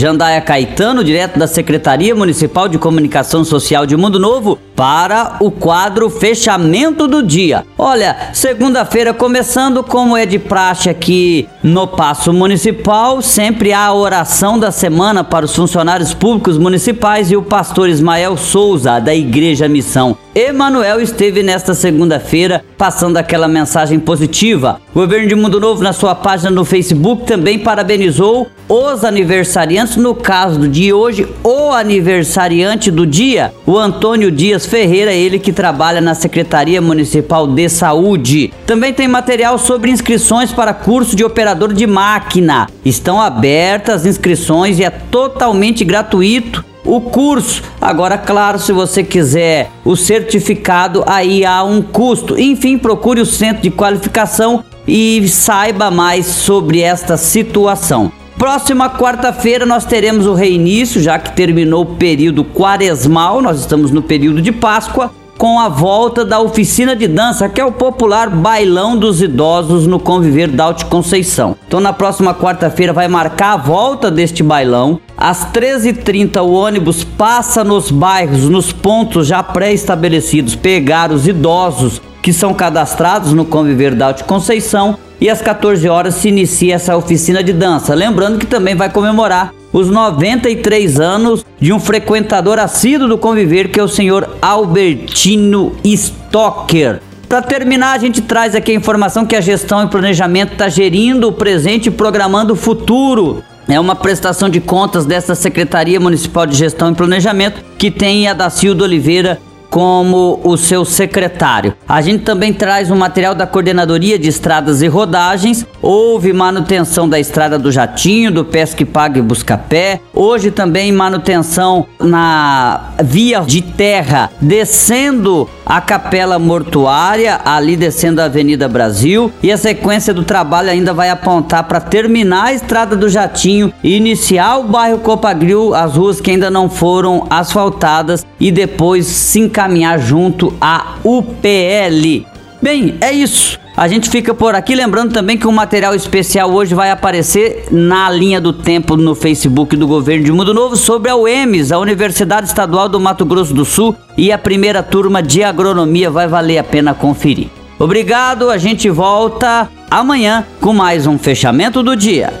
Jandaia Caetano, direto da Secretaria Municipal de Comunicação Social de Mundo Novo, para o quadro Fechamento do Dia. Olha, segunda-feira começando, como é de praxe aqui no Paço Municipal, sempre há a oração da semana para os funcionários públicos municipais e o pastor Ismael Souza, da Igreja Missão. Emanuel esteve nesta segunda-feira passando aquela mensagem positiva. O governo de Mundo Novo, na sua página no Facebook, também parabenizou os aniversariantes. No caso de hoje, o aniversariante do dia, o Antônio Dias Ferreira, ele que trabalha na Secretaria Municipal de Saúde. Também tem material sobre inscrições para curso de operador de máquina. Estão abertas inscrições e é totalmente gratuito o curso. Agora, claro, se você quiser o certificado, aí há um custo. Enfim, procure o centro de qualificação e saiba mais sobre esta situação. Próxima quarta-feira nós teremos o reinício, já que terminou o período quaresmal, nós estamos no período de Páscoa com a volta da oficina de dança, que é o popular bailão dos idosos no Conviver da Alto Conceição. Então, na próxima quarta-feira vai marcar a volta deste bailão. Às 13h30, o ônibus passa nos bairros, nos pontos já pré-estabelecidos, pegar os idosos que são cadastrados no Conviver da Alto Conceição. E às 14 horas se inicia essa oficina de dança. Lembrando que também vai comemorar os 93 anos de um frequentador assíduo do conviver, que é o senhor Albertino Stocker. Para terminar, a gente traz aqui a informação que a gestão e planejamento está gerindo o presente e programando o futuro. É uma prestação de contas dessa Secretaria Municipal de Gestão e Planejamento que tem a Dacildo Oliveira como o seu secretário. A gente também traz um material da Coordenadoria de Estradas e Rodagens. Houve manutenção da Estrada do Jatinho, do Pesque Pague e Buscapé. Hoje também manutenção na via de terra, descendo a Capela Mortuária, ali descendo a Avenida Brasil. E a sequência do trabalho ainda vai apontar para terminar a Estrada do Jatinho e iniciar o bairro Copagril, as ruas que ainda não foram asfaltadas e depois se encaminhar junto à UPL. Bem, é isso. A gente fica por aqui, lembrando também que um material especial hoje vai aparecer na linha do tempo no Facebook do Governo de Mundo Novo sobre a UEMS, a Universidade Estadual do Mato Grosso do Sul, e a primeira turma de agronomia vai valer a pena conferir. Obrigado, a gente volta amanhã com mais um fechamento do dia.